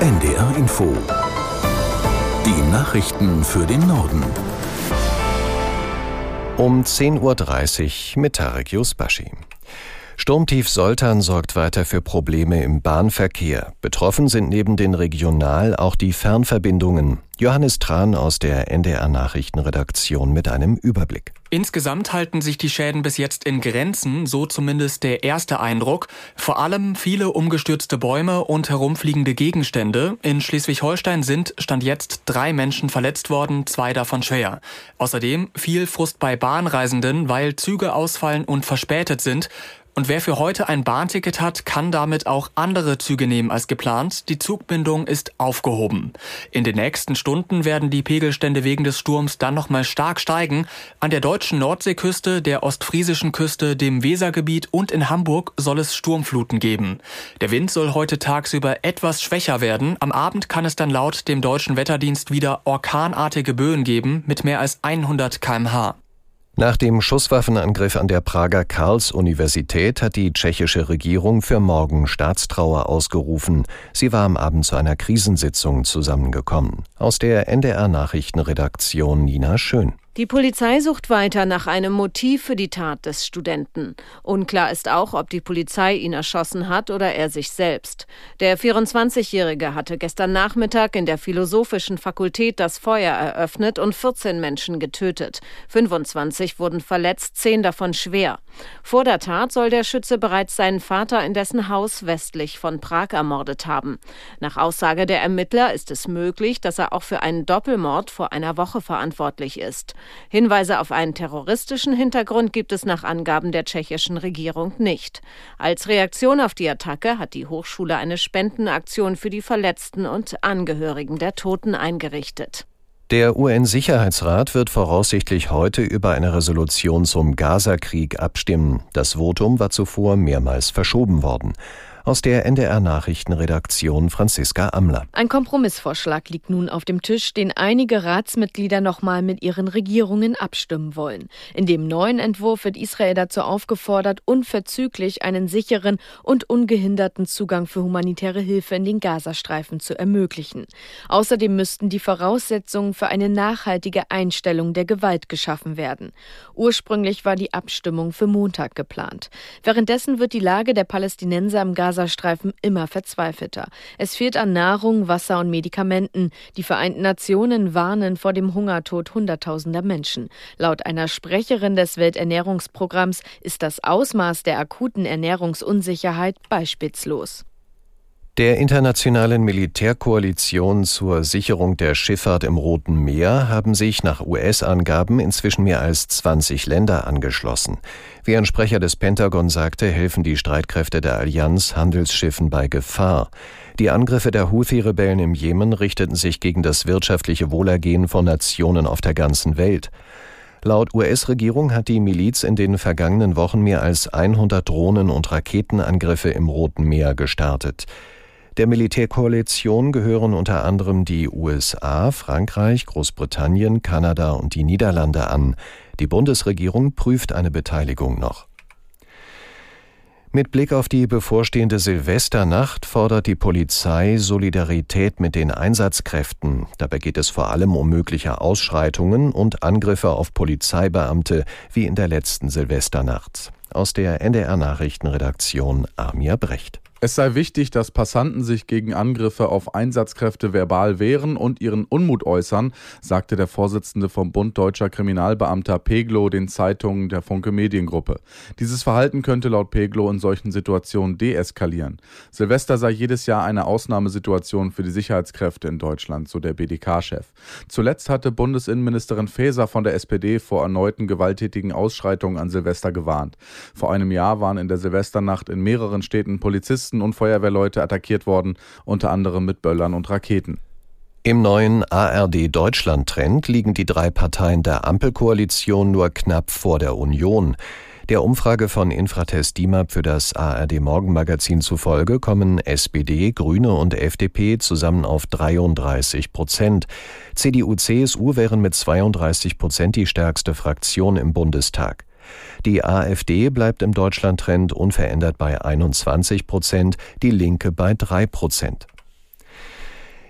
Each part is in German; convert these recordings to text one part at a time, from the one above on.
NDR Info. Die Nachrichten für den Norden. Um 10.30 Uhr mit Tarek Yusbashi. Sturmtief Soltan sorgt weiter für Probleme im Bahnverkehr. Betroffen sind neben den Regional- auch die Fernverbindungen. Johannes Tran aus der NDR Nachrichtenredaktion mit einem Überblick. Insgesamt halten sich die Schäden bis jetzt in Grenzen, so zumindest der erste Eindruck. Vor allem viele umgestürzte Bäume und herumfliegende Gegenstände. In Schleswig-Holstein sind Stand jetzt drei Menschen verletzt worden, zwei davon schwer. Außerdem viel Frust bei Bahnreisenden, weil Züge ausfallen und verspätet sind. Und wer für heute ein Bahnticket hat, kann damit auch andere Züge nehmen als geplant. Die Zugbindung ist aufgehoben. In den nächsten Stunden werden die Pegelstände wegen des Sturms dann nochmal stark steigen. An der deutschen Nordseeküste, der ostfriesischen Küste, dem Wesergebiet und in Hamburg soll es Sturmfluten geben. Der Wind soll heute tagsüber etwas schwächer werden. Am Abend kann es dann laut dem deutschen Wetterdienst wieder orkanartige Böen geben mit mehr als 100 kmh. Nach dem Schusswaffenangriff an der Prager Karls-Universität hat die tschechische Regierung für morgen Staatstrauer ausgerufen. Sie war am Abend zu einer Krisensitzung zusammengekommen. Aus der NDR Nachrichtenredaktion Nina Schön. Die Polizei sucht weiter nach einem Motiv für die Tat des Studenten. Unklar ist auch, ob die Polizei ihn erschossen hat oder er sich selbst. Der 24-Jährige hatte gestern Nachmittag in der Philosophischen Fakultät das Feuer eröffnet und 14 Menschen getötet. 25 wurden verletzt, 10 davon schwer. Vor der Tat soll der Schütze bereits seinen Vater in dessen Haus westlich von Prag ermordet haben. Nach Aussage der Ermittler ist es möglich, dass er auch für einen Doppelmord vor einer Woche verantwortlich ist. Hinweise auf einen terroristischen Hintergrund gibt es nach Angaben der tschechischen Regierung nicht. Als Reaktion auf die Attacke hat die Hochschule eine Spendenaktion für die Verletzten und Angehörigen der Toten eingerichtet. Der UN-Sicherheitsrat wird voraussichtlich heute über eine Resolution zum Gaza-Krieg abstimmen. Das Votum war zuvor mehrmals verschoben worden. Aus der NDR Nachrichtenredaktion Franziska Amler. Ein Kompromissvorschlag liegt nun auf dem Tisch, den einige Ratsmitglieder nochmal mit ihren Regierungen abstimmen wollen. In dem neuen Entwurf wird Israel dazu aufgefordert, unverzüglich einen sicheren und ungehinderten Zugang für humanitäre Hilfe in den Gazastreifen zu ermöglichen. Außerdem müssten die Voraussetzungen für eine nachhaltige Einstellung der Gewalt geschaffen werden. Ursprünglich war die Abstimmung für Montag geplant. Währenddessen wird die Lage der Palästinenser im Gaza Gazastreifen immer verzweifelter. Es fehlt an Nahrung, Wasser und Medikamenten. Die Vereinten Nationen warnen vor dem Hungertod Hunderttausender Menschen. Laut einer Sprecherin des Welternährungsprogramms ist das Ausmaß der akuten Ernährungsunsicherheit beispielslos. Der internationalen Militärkoalition zur Sicherung der Schifffahrt im Roten Meer haben sich nach US-Angaben inzwischen mehr als 20 Länder angeschlossen. Wie ein Sprecher des Pentagon sagte, helfen die Streitkräfte der Allianz Handelsschiffen bei Gefahr. Die Angriffe der Houthi-Rebellen im Jemen richteten sich gegen das wirtschaftliche Wohlergehen von Nationen auf der ganzen Welt. Laut US-Regierung hat die Miliz in den vergangenen Wochen mehr als 100 Drohnen- und Raketenangriffe im Roten Meer gestartet. Der Militärkoalition gehören unter anderem die USA, Frankreich, Großbritannien, Kanada und die Niederlande an. Die Bundesregierung prüft eine Beteiligung noch. Mit Blick auf die bevorstehende Silvesternacht fordert die Polizei Solidarität mit den Einsatzkräften. Dabei geht es vor allem um mögliche Ausschreitungen und Angriffe auf Polizeibeamte wie in der letzten Silvesternacht. Aus der NDR Nachrichtenredaktion Amir Brecht. Es sei wichtig, dass Passanten sich gegen Angriffe auf Einsatzkräfte verbal wehren und ihren Unmut äußern, sagte der Vorsitzende vom Bund Deutscher Kriminalbeamter Peglo den Zeitungen der Funke Mediengruppe. Dieses Verhalten könnte laut Peglo in solchen Situationen deeskalieren. Silvester sei jedes Jahr eine Ausnahmesituation für die Sicherheitskräfte in Deutschland, so der BDK-Chef. Zuletzt hatte Bundesinnenministerin Faeser von der SPD vor erneuten gewalttätigen Ausschreitungen an Silvester gewarnt. Vor einem Jahr waren in der Silvesternacht in mehreren Städten Polizisten Polizisten und Feuerwehrleute attackiert worden, unter anderem mit Böllern und Raketen. Im neuen ARD-Deutschland-Trend liegen die drei Parteien der Ampelkoalition nur knapp vor der Union. Der Umfrage von Infratest DIMAP für das ARD Morgenmagazin zufolge kommen SPD, Grüne und FDP zusammen auf 33 Prozent. CDU, CSU wären mit 32 Prozent die stärkste Fraktion im Bundestag. Die AfD bleibt im Deutschlandtrend unverändert bei 21 Prozent, die Linke bei 3 Prozent.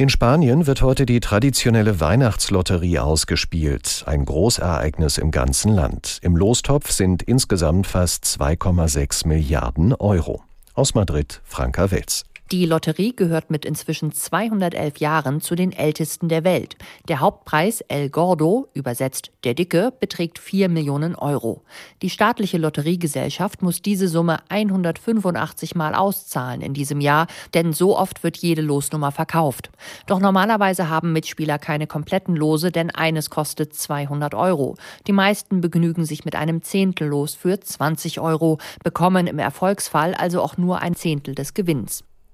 In Spanien wird heute die traditionelle Weihnachtslotterie ausgespielt, ein Großereignis im ganzen Land. Im Lostopf sind insgesamt fast 2,6 Milliarden Euro. Aus Madrid, Franka Welz. Die Lotterie gehört mit inzwischen 211 Jahren zu den ältesten der Welt. Der Hauptpreis El Gordo, übersetzt der Dicke, beträgt 4 Millionen Euro. Die staatliche Lotteriegesellschaft muss diese Summe 185 Mal auszahlen in diesem Jahr, denn so oft wird jede Losnummer verkauft. Doch normalerweise haben Mitspieler keine kompletten Lose, denn eines kostet 200 Euro. Die meisten begnügen sich mit einem Zehntellos für 20 Euro, bekommen im Erfolgsfall also auch nur ein Zehntel des Gewinns.